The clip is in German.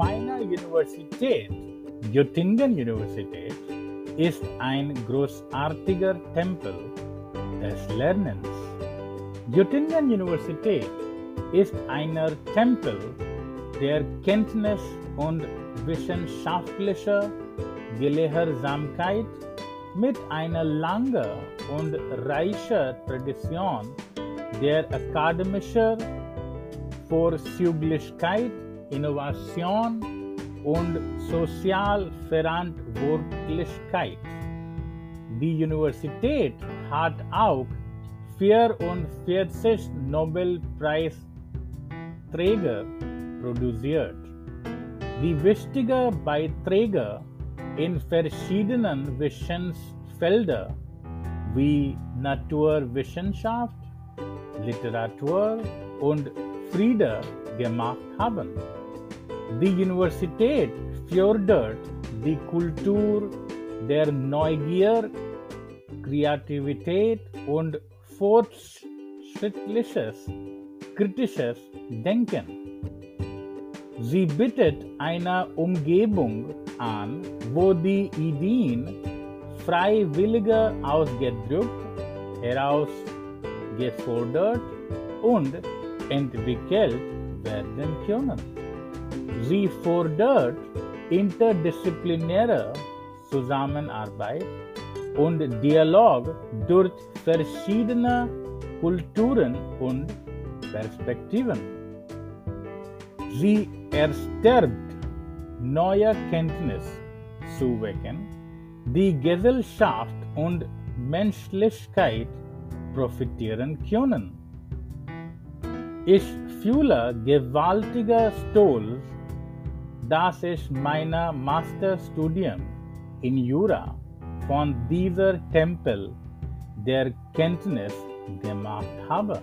Universität, Göttingen Universität, ist ein großartiger Tempel des Lernens. Göttingen Universität ist einer Tempel der Kenntnis und wissenschaftlicher Gelehrsamkeit mit einer langen und reichen Tradition der akademischen Vorzüglichkeit, Innovation und Sozialverantwortlichkeit. Die Universität hat auch 44 Nobelpreisträger produziert, die wichtige Beiträge in verschiedenen Wissensfeldern wie Naturwissenschaft, Literatur und Friede gemacht haben. Die Universität fördert die Kultur der Neugier, Kreativität und fortschrittliches, kritisches Denken. Sie bietet eine Umgebung an, wo die Ideen freiwilliger ausgedrückt, herausgefordert und entwickelt werden können. Sie fordert interdisziplinäre Zusammenarbeit und Dialog durch verschiedene Kulturen und Perspektiven. Sie erstärkt neue Kenntnis zu wecken, die Gesellschaft und Menschlichkeit profitieren können. Ich fühle gewaltiger Stolz, dass ich meine Masterstudium in Jura von dieser Tempel der Kenntnis gemacht habe.